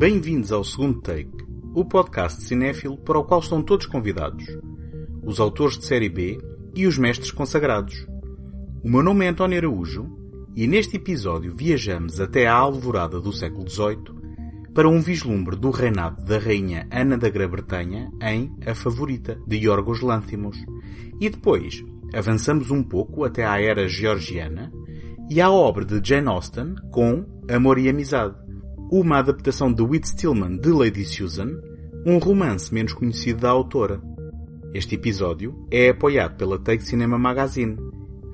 Bem-vindos ao segundo take, o podcast cinéfilo para o qual estão todos convidados. Os autores de série B e os mestres consagrados. O meu nome é António Araújo e neste episódio viajamos até à alvorada do século XVIII para um vislumbre do reinado da rainha Ana da Grã-Bretanha em A Favorita, de Yorgos Lanthimos. E depois avançamos um pouco até à era georgiana e à obra de Jane Austen com Amor e Amizade, uma adaptação de Whit Stillman de Lady Susan, um romance menos conhecido da autora. Este episódio é apoiado pela Take Cinema Magazine.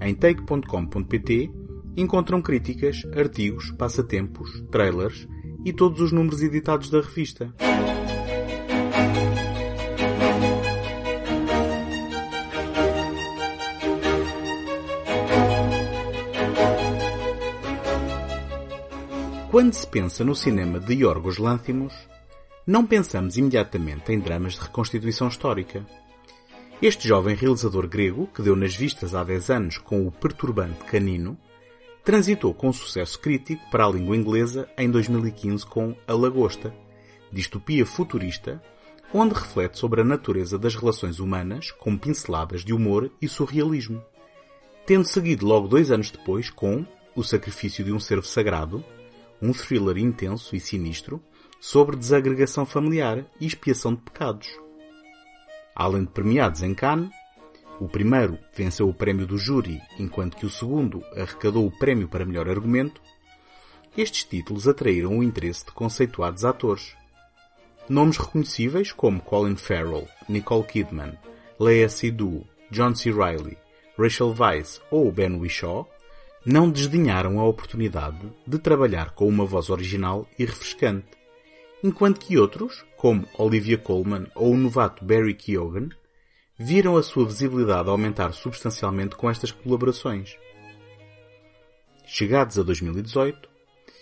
Em take.com.pt encontram críticas, artigos, passatempos, trailers e todos os números editados da revista. Quando se pensa no cinema de Yorgos Lanthimos, não pensamos imediatamente em dramas de reconstituição histórica. Este jovem realizador grego, que deu nas vistas há 10 anos com o perturbante Canino, transitou com sucesso crítico para a língua inglesa em 2015 com A Lagosta, distopia futurista, onde reflete sobre a natureza das relações humanas com pinceladas de humor e surrealismo. Tendo seguido logo dois anos depois com O Sacrifício de um Servo Sagrado, um thriller intenso e sinistro sobre desagregação familiar e expiação de pecados. Além de premiados em Cannes, o primeiro venceu o prémio do júri, enquanto que o segundo arrecadou o prémio para melhor argumento, estes títulos atraíram o interesse de conceituados atores. Nomes reconhecíveis como Colin Farrell, Nicole Kidman, Lea Seydoux, John C. Reilly, Rachel Weisz ou Ben Whishaw não desdenharam a oportunidade de trabalhar com uma voz original e refrescante, enquanto que outros, como Olivia Colman ou o novato Barry Keoghan, viram a sua visibilidade aumentar substancialmente com estas colaborações. Chegados a 2018,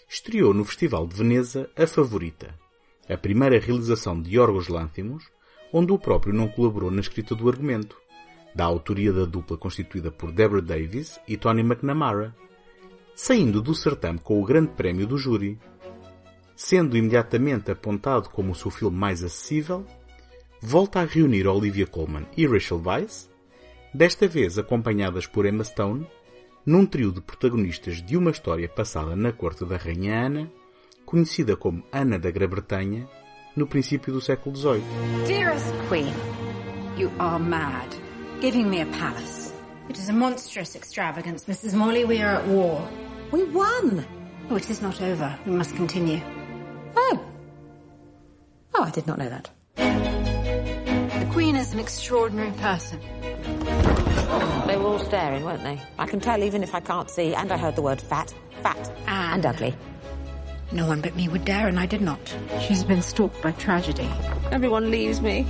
estreou no Festival de Veneza A Favorita, a primeira realização de Yorgos Lanthimos, onde o próprio não colaborou na escrita do argumento, da autoria da dupla constituída por Deborah Davis e Tony McNamara, saindo do certame com o grande prémio do júri. Sendo imediatamente apontado como o seu filme mais acessível, volta a reunir Olivia Colman e Rachel Weisz, desta vez acompanhadas por Emma Stone, num trio de protagonistas de uma história passada na corte da Rainha Ana, conhecida como Ana da Grã-Bretanha, no princípio do século XVIII. Dearest Queen, you are mad. Giving me a palace. It is a monstrous extravagance, Mrs. Morley. We are at war. We won. Oh, it is not over. We must continue. Oh. Oh, I did not know that. The Queen is an extraordinary person. They were all staring, weren't they? I can tell even if I can't see, and I heard the word fat, fat, and, And- ugly. No one but me would dare, and I did not. She's been stalked by tragedy. Everyone leaves me.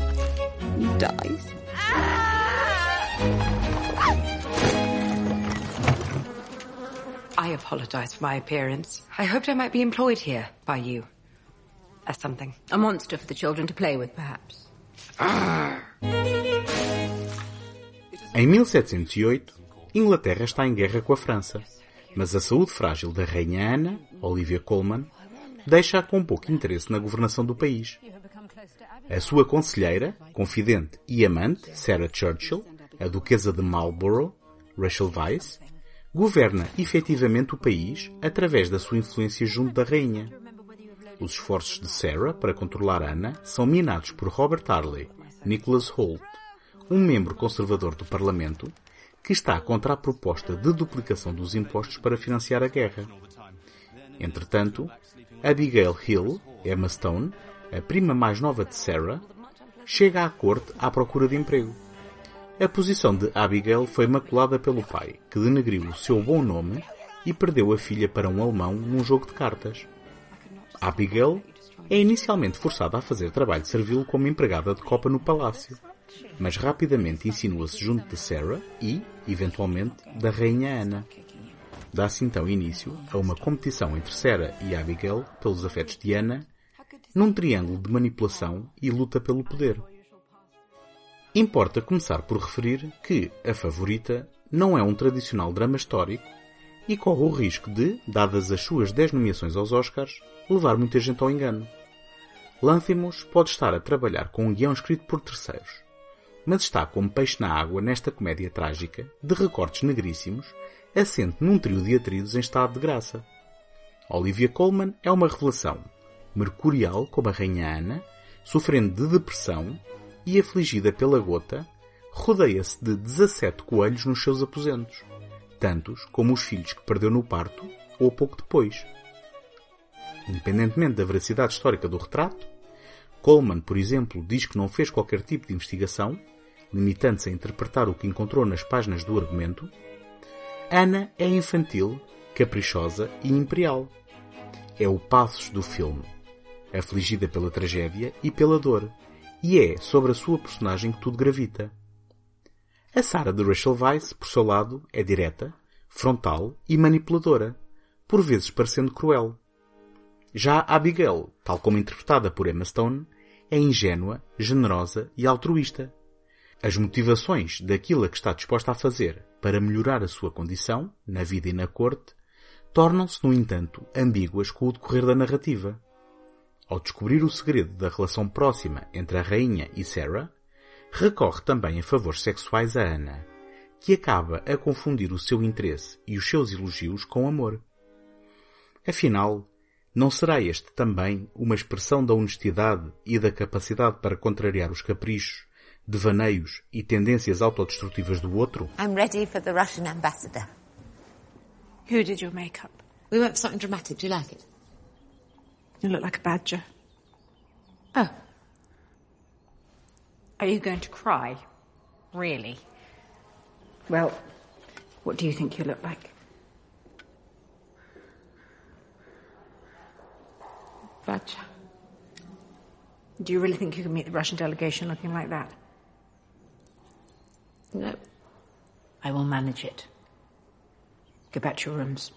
Dies. I apologize for my appearance. I hoped I might be employed here by you. As something. A monster for the children to play with, perhaps. Em 1708, Inglaterra está em guerra com a França, mas a saúde frágil da Rainha Ana, Olivia Colman, deixa-a com pouco interesse na governação do país. A sua conselheira, confidente e amante, Sarah Churchill, a Duquesa de Marlborough, Rachel Weisz, governa efetivamente o país através da sua influência junto da rainha. Os esforços de Sarah para controlar Ana são minados por Robert Harley, Nicholas Holt, um membro conservador do Parlamento, que está contra a proposta de duplicação dos impostos para financiar a guerra. Entretanto, Abigail Hill, Emma Stone, a prima mais nova de Sarah, chega à corte à procura de emprego. A posição de Abigail foi maculada pelo pai, que denegriu o seu bom nome e perdeu a filha para um alemão num jogo de cartas. Abigail é inicialmente forçada a fazer trabalho servil como empregada de copa no palácio, mas rapidamente insinua-se junto de Sarah e, eventualmente, da rainha Ana. Dá-se então início a uma competição entre Sarah e Abigail pelos afetos de Ana, num triângulo de manipulação e luta pelo poder. Importa começar por referir que A Favorita não é um tradicional drama histórico e corre o risco de, dadas as suas 10 nomeações aos Oscars, levar muita gente ao engano. Lanthimos pode estar a trabalhar com um guião escrito por terceiros, mas está como peixe na água nesta comédia trágica, de recortes negríssimos, assente num trio de atridos em estado de graça. Olivia Colman é uma revelação, mercurial como a Rainha Ana, sofrendo de depressão e afligida pela gota, rodeia-se de 17 coelhos nos seus aposentos, tantos como os filhos que perdeu no parto ou pouco depois. Independentemente da veracidade histórica do retrato, Coleman, por exemplo, diz que não fez qualquer tipo de investigação, limitando-se a interpretar o que encontrou nas páginas do argumento. Ana é infantil, caprichosa e imperial. É o pathos do filme, afligida pela tragédia e pela dor, e é sobre a sua personagem que tudo gravita. A Sarah de Rachel Weisz, por seu lado, é direta, frontal e manipuladora, por vezes parecendo cruel. Já Abigail, tal como interpretada por Emma Stone, é ingênua, generosa e altruísta. As motivações daquilo a que está disposta a fazer para melhorar a sua condição, na vida e na corte, tornam-se, no entanto, ambíguas com o decorrer da narrativa. Ao descobrir o segredo da relação próxima entre a rainha e Sarah, recorre também a favores sexuais a Ana, que acaba a confundir o seu interesse e os seus elogios com amor. Afinal, não será este também uma expressão da honestidade e da capacidade para contrariar os caprichos, devaneios e tendências autodestrutivas do outro? I'm ready for the Russian ambassador. Who did your makeup? We went for something dramatic. Do you like it? You look like a badger. Oh. Are you going to cry? Really? Well, what do you think you look like? Badger. Do you really think you can meet the Russian delegation looking like that? No. I will manage it. Go back to your rooms.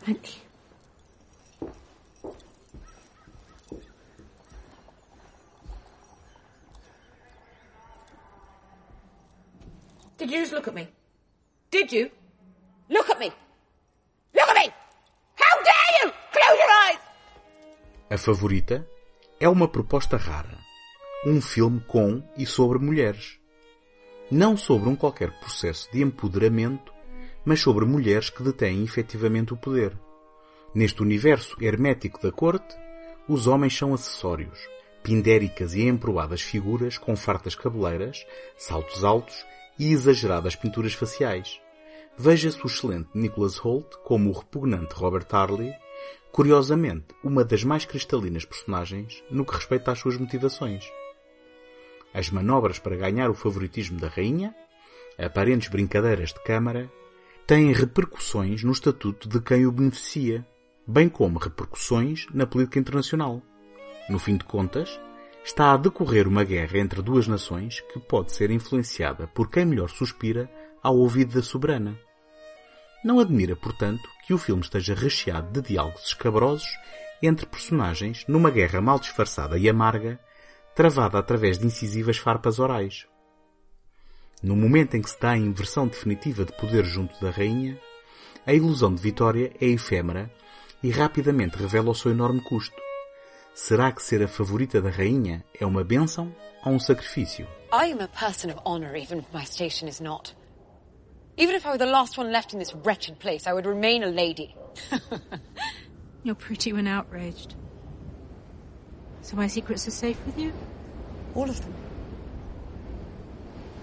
Thank you. You just look at me? Did you? Look at me! Look at me! How dare you! Close your eyes! A Favorita é uma proposta rara. Um filme com e sobre mulheres. Não sobre um qualquer processo de empoderamento, mas sobre mulheres que detêm efetivamente o poder. Neste universo hermético da corte, os homens são acessórios, pindéricas e emproadas figuras com fartas cabeleiras, saltos altos e exageradas pinturas faciais. Veja-se o excelente Nicholas Holt como o repugnante Robert Harley, curiosamente uma das mais cristalinas personagens no que respeita às suas motivações. As manobras para ganhar o favoritismo da rainha, aparentes brincadeiras de câmara, têm repercussões no estatuto de quem o beneficia, bem como repercussões na política internacional. No fim de contas, está a decorrer uma guerra entre duas nações que pode ser influenciada por quem melhor suspira ao ouvido da soberana. Não admira, portanto, que o filme esteja recheado de diálogos escabrosos entre personagens numa guerra mal disfarçada e amarga, travada através de incisivas farpas orais. No momento em que se dá a inversão definitiva de poder junto da rainha, a ilusão de vitória é efêmera e rapidamente revela o seu enorme custo. Será que ser a favorita da rainha é uma bênção ou um sacrifício? I am a person of honor, even if my station is not. Even if I were the last one left in this wretched place, I would remain a lady. You're pretty when outraged. So my secrets are safe with you? All of them.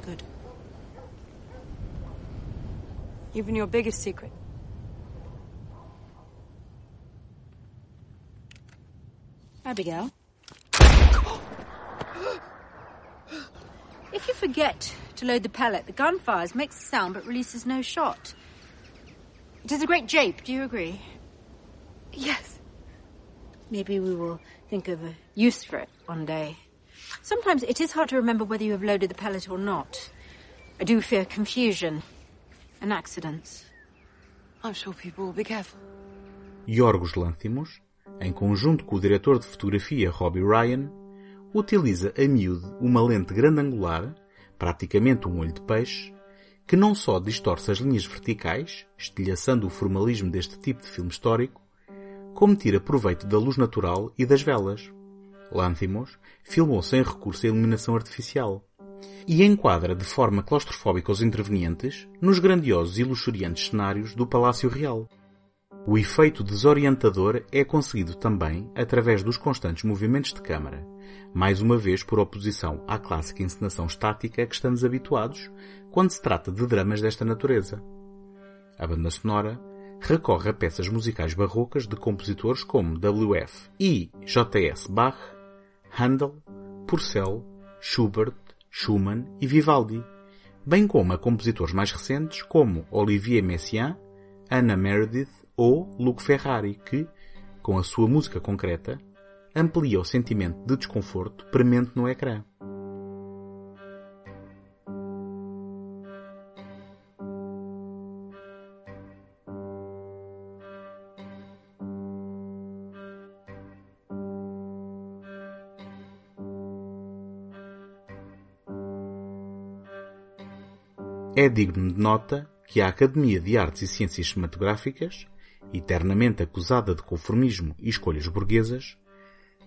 Good. Even your biggest secret. Abigail? If you forget to load the pellet, the gun fires, makes a sound but releases no shot. It is a great jape, do you agree? Yes. Maybe we will think of a use for it one day. Sometimes it is hard to remember whether you have loaded the pellet or not. I do fear confusion and accidents. I'm sure people will be careful. Yorgos Lanthimos, em conjunto com o diretor de fotografia Robbie Ryan, utiliza a miúde uma lente grande angular, praticamente um olho de peixe, que não só distorce as linhas verticais, estilhaçando o formalismo deste tipo de filme histórico, como tira proveito da luz natural e das velas. Lanthimos, filmou sem recurso à iluminação artificial e enquadra de forma claustrofóbica os intervenientes nos grandiosos e luxuriantes cenários do Palácio Real. O efeito desorientador é conseguido também através dos constantes movimentos de câmara, mais uma vez por oposição à clássica encenação estática a que estamos habituados quando se trata de dramas desta natureza. A banda sonora recorre a peças musicais barrocas de compositores como W.F. e J.S. Bach, Handel, Purcell, Schubert, Schumann e Vivaldi, bem como a compositores mais recentes como Olivier Messiaen, Anna Meredith ou Luc Ferrari, que, com a sua música concreta, amplia o sentimento de desconforto premente no ecrã. É digno de nota que a Academia de Artes e Ciências Cinematográficas, eternamente acusada de conformismo e escolhas burguesas,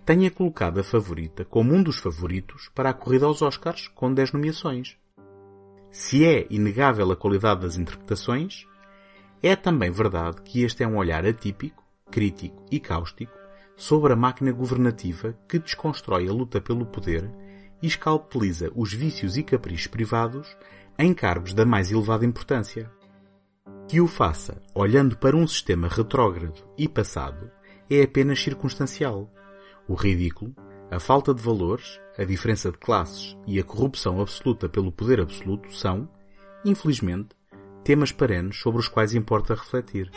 tenha colocado a favorita como um dos favoritos para a corrida aos Oscars com 10 nomeações. Se é inegável a qualidade das interpretações, é também verdade que este é um olhar atípico, crítico e cáustico sobre a máquina governativa que desconstrói a luta pelo poder e escalpeliza os vícios e caprichos privados em cargos da mais elevada importância. Que o faça olhando para um sistema retrógrado e passado é apenas circunstancial. O ridículo, a falta de valores, a diferença de classes e a corrupção absoluta pelo poder absoluto são, infelizmente, temas perenes sobre os quais importa refletir.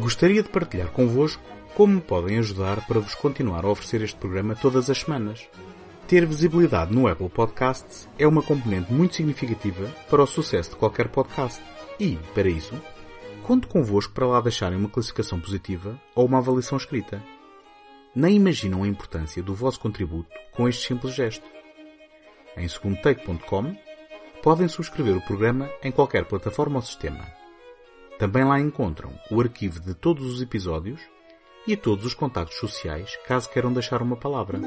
Gostaria de partilhar convosco como me podem ajudar para vos continuar a oferecer este programa todas as semanas. Ter visibilidade no Apple Podcasts é uma componente muito significativa para o sucesso de qualquer podcast. E, para isso, conto convosco para lá deixarem uma classificação positiva ou uma avaliação escrita. Nem imaginam a importância do vosso contributo com este simples gesto. Em segundotake.com podem subscrever o programa em qualquer plataforma ou sistema. Também lá encontram o arquivo de todos os episódios e todos os contactos sociais caso queiram deixar uma palavra.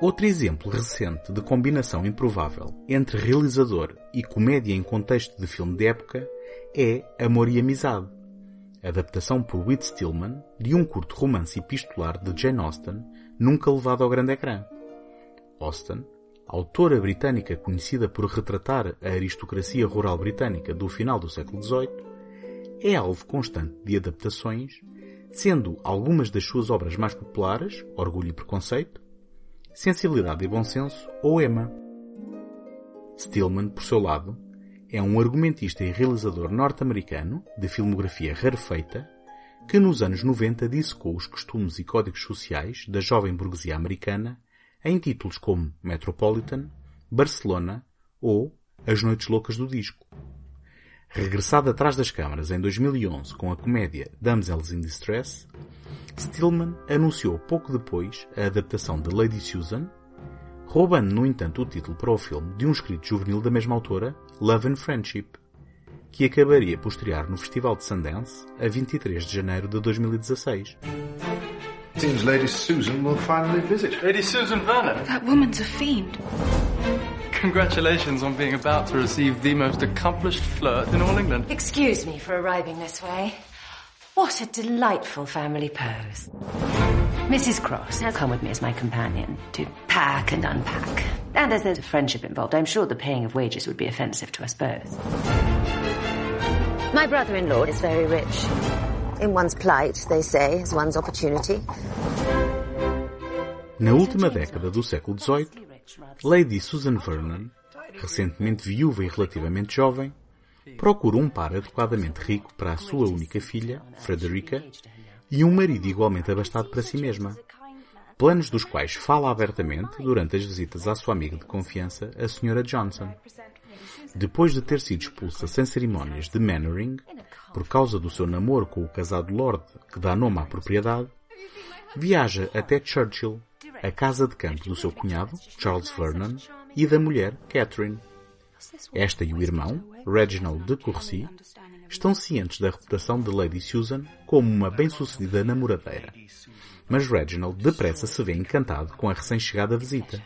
Outro exemplo recente de combinação improvável entre realizador e comédia em contexto de filme de época é Amor e Amizade, adaptação por Whit Stillman de um curto romance epistolar de Jane Austen, nunca levado ao grande ecrã. Austen autora britânica conhecida por retratar a aristocracia rural britânica do final do século XVIII, é alvo constante de adaptações, sendo algumas das suas obras mais populares Orgulho e Preconceito, Sensibilidade e Bom Senso ou Emma. Stillman, por seu lado, é um argumentista e realizador norte-americano de filmografia rarefeita que nos anos 90 dissecou os costumes e códigos sociais da jovem burguesia americana em títulos como Metropolitan, Barcelona ou As Noites Loucas do Disco. Regressado atrás das câmaras em 2011 com a comédia Damsels in Distress, Stillman anunciou pouco depois a adaptação de Lady Susan, roubando no entanto o título para o filme de um escrito juvenil da mesma autora, Love and Friendship, que acabaria por estrear no Festival de Sundance a 23 de janeiro de 2016. Seems Lady Susan will finally visit. Lady Susan Vernon. That woman's a fiend. Congratulations on being about to receive the most accomplished flirt in all England. Excuse me for arriving this way. What a delightful family pose. Mrs. Cross has come with me as my companion to pack and unpack. And as there's a friendship involved, I'm sure the paying of wages would be offensive to us both. My brother-in-law is very rich. In one's plight, they say, is one's opportunity. Na última década do século XVIII, Lady Susan Vernon, recentemente viúva e relativamente jovem, procura um par adequadamente rico para a sua única filha, Frederica, e um marido igualmente abastado para si mesma. Planos dos quais fala abertamente durante as visitas à sua amiga de confiança, a Sra. Johnson. Depois de ter sido expulsa sem cerimónias de Mannering, por causa do seu namoro com o casado Lord que dá nome à propriedade, viaja até Churchill, a casa de campo do seu cunhado, Charles Vernon, e da mulher, Catherine. Esta e o irmão, Reginald de Courcy, estão cientes da reputação de Lady Susan como uma bem-sucedida namoradeira. Mas Reginald depressa se vê encantado com a recém-chegada visita.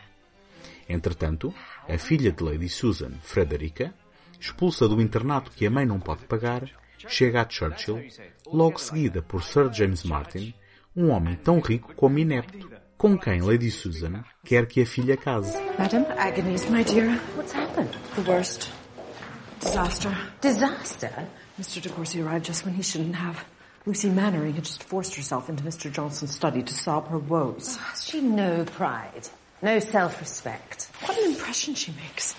Entretanto, a filha de Lady Susan, Frederica, expulsa do internato que a mãe não pode pagar, chega a Churchill, logo seguida por Sir James Martin, um homem tão rico como inepto, com quem Lady Susan quer que a filha case. Madam, agonies, my dear. What's happened? The worst. Disaster. Disaster? Mr. De Courcy arrived just when he shouldn't have. Lucy Mannering had just forced herself into Mr. Johnson's study to sob her woes. Has she no pride? No self-respect? What an impression she makes.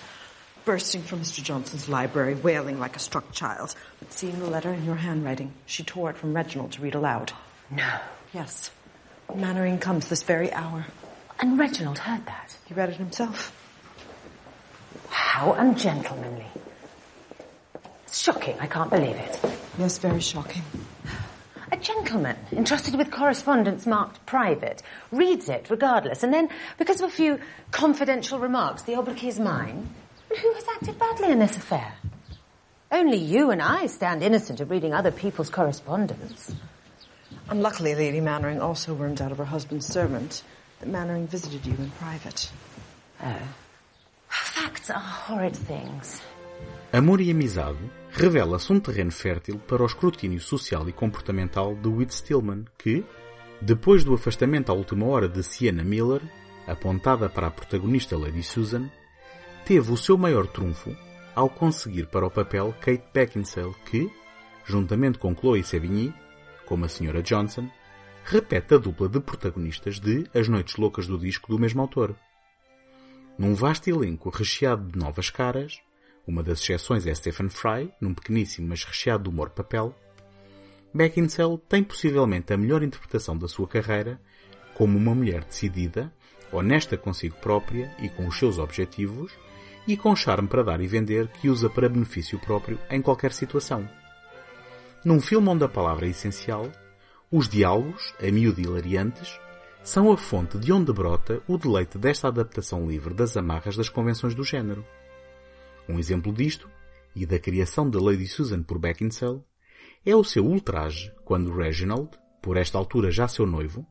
Bursting from Mr. Johnson's library, wailing like a struck child. But seeing the letter in your handwriting, she tore it from Reginald to read aloud. No. Yes. Mannering comes this very hour. And Reginald heard that? He read it himself. How ungentlemanly. It's shocking. I can't believe it. Yes, very shocking. A gentleman entrusted with correspondence marked private reads it regardless, and then, because of a few confidential remarks, the obloquy is mine. And who has acted badly in this affair? Only you and I stand innocent of reading other people's correspondence. Unluckily, Lady Mannering also wormed out of her husband's servant that Mannering visited you in private. Oh. Facts are horrid things. Amor e amizade revela-se um terreno fértil para o escrutínio social e comportamental de Whit Stillman, que, depois do afastamento à última hora de Sienna Miller, apontada para a protagonista Lady Susan, teve o seu maior trunfo ao conseguir para o papel Kate Beckinsale, que, juntamente com Chloe Sevigny, como a Sra. Johnson, repete a dupla de protagonistas de As Noites Loucas do Disco do mesmo autor. Num vasto elenco recheado de novas caras, uma das exceções é Stephen Fry, num pequeníssimo mas recheado de humor papel, Beckinsale tem possivelmente a melhor interpretação da sua carreira como uma mulher decidida, honesta consigo própria e com os seus objetivos, e com charme para dar e vender que usa para benefício próprio em qualquer situação. Num filme onde a palavra é essencial, os diálogos, a miúdo hilariantes, são a fonte de onde brota o deleite desta adaptação livre das amarras das convenções do género. Um exemplo disto, e da criação de Lady Susan por Beckinsale, é o seu ultraje quando Reginald, por esta altura já seu noivo,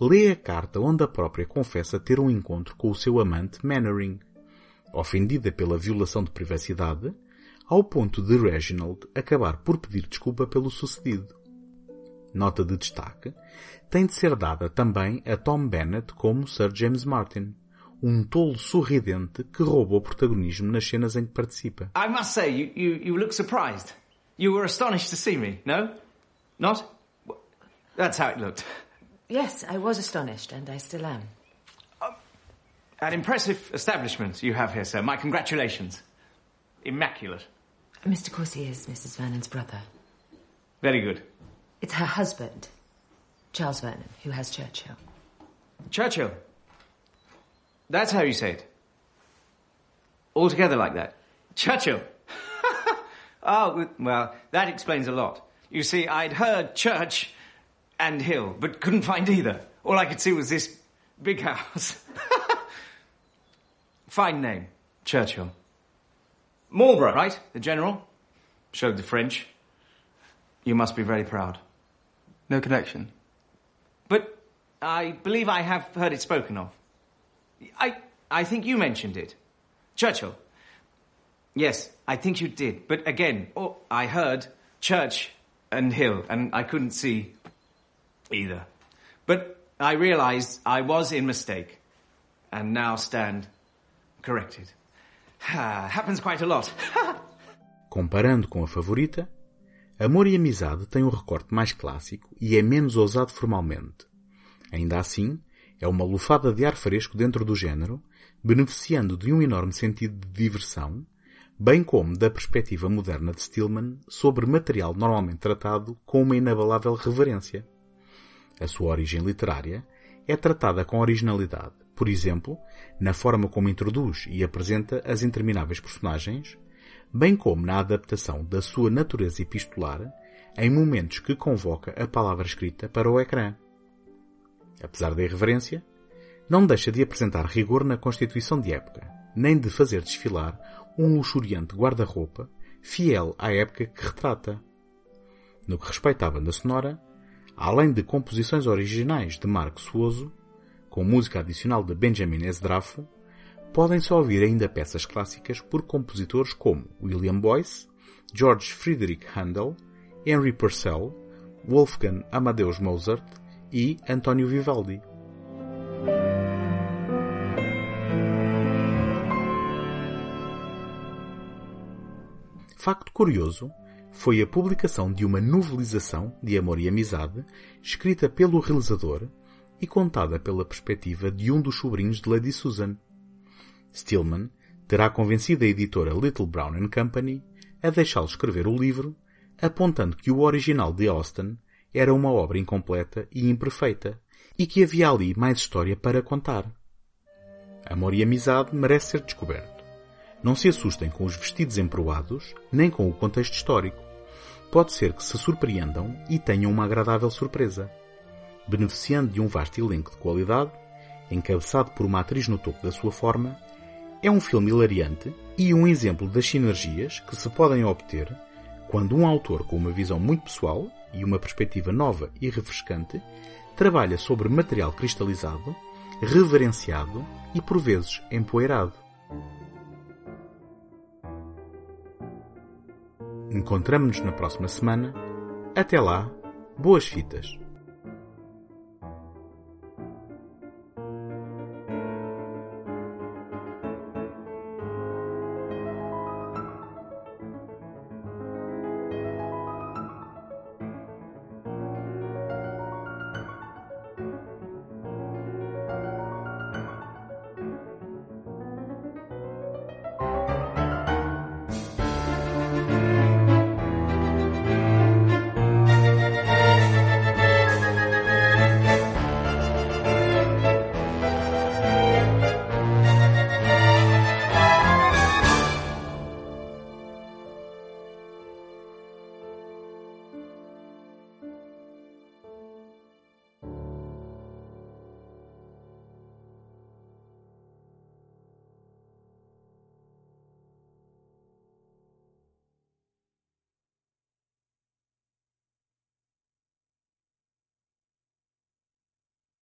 lê a carta onde a própria confessa ter um encontro com o seu amante Mannering, ofendida pela violação de privacidade, ao ponto de Reginald acabar por pedir desculpa pelo sucedido. Nota de destaque tem de ser dada também a Tom Bennett como Sir James Martin, um tolo sorridente que rouba o protagonismo nas cenas em que participa. I must say, you, you, you look surprised. You were astonished to see me, no? Not? That's how it looked. Yes, I was astonished, and I still am. An impressive establishment you have here, sir. My congratulations. Immaculate. Mr. Corsi is Mrs. Vernon's brother. Very good. It's her husband, Charles Vernon, who has Churchill. Churchill. That's how you say it. All together like that. Churchill. oh, well, that explains a lot. You see, I'd heard church and hill, but couldn't find either. All I could see was this big house. Fine name. Churchill. Marlborough, right? The general? Showed the French. You must be very proud. No connection. But I believe I have heard it spoken of. I, I think you mentioned it. Churchill. Yes, I think you did. But again, oh, I heard church and hill, and I couldn't see either. But I realized I was in mistake, and now stand corrected. Happens quite a lot. Comparando com a favorita, Amor e Amizade tem um recorte mais clássico e é menos ousado formalmente. Ainda assim, é uma lufada de ar fresco dentro do género, beneficiando de um enorme sentido de diversão, bem como da perspectiva moderna de Stillman sobre material normalmente tratado com uma inabalável reverência. A sua origem literária é tratada com originalidade, por exemplo, na forma como introduz e apresenta as intermináveis personagens, bem como na adaptação da sua natureza epistolar em momentos que convoca a palavra escrita para o ecrã. apesar da irreverência, não deixa de apresentar rigor na constituição de época, nem de fazer desfilar um luxuriante guarda-roupa fiel à época que retrata. No que respeita à banda sonora, além de composições originais de Marco Suoso, com música adicional de Benjamin Esdrafo, podem-se ouvir ainda peças clássicas por compositores como William Boyce, George Friedrich Handel, Henry Purcell, Wolfgang Amadeus Mozart e António Vivaldi. Facto curioso foi a publicação de uma novelização de Amor e Amizade, escrita pelo realizador e contada pela perspectiva de um dos sobrinhos de Lady Susan. Stillman terá convencido a editora Little Brown Company a deixá-lo escrever o livro, apontando que o original de Austen era uma obra incompleta e imperfeita, e que havia ali mais história para contar. Amor e amizade merece ser descoberto. Não se assustem com os vestidos emproados, nem com o contexto histórico. Pode ser que se surpreendam e tenham uma agradável surpresa. Beneficiando de um vasto elenco de qualidade, encabeçado por uma atriz no topo da sua forma, é um filme hilariante e um exemplo das sinergias que se podem obter quando um autor com uma visão muito pessoal e uma perspectiva nova e refrescante trabalha sobre material cristalizado, reverenciado e por vezes empoeirado. Encontramos-nos na próxima semana. Até lá, boas fitas!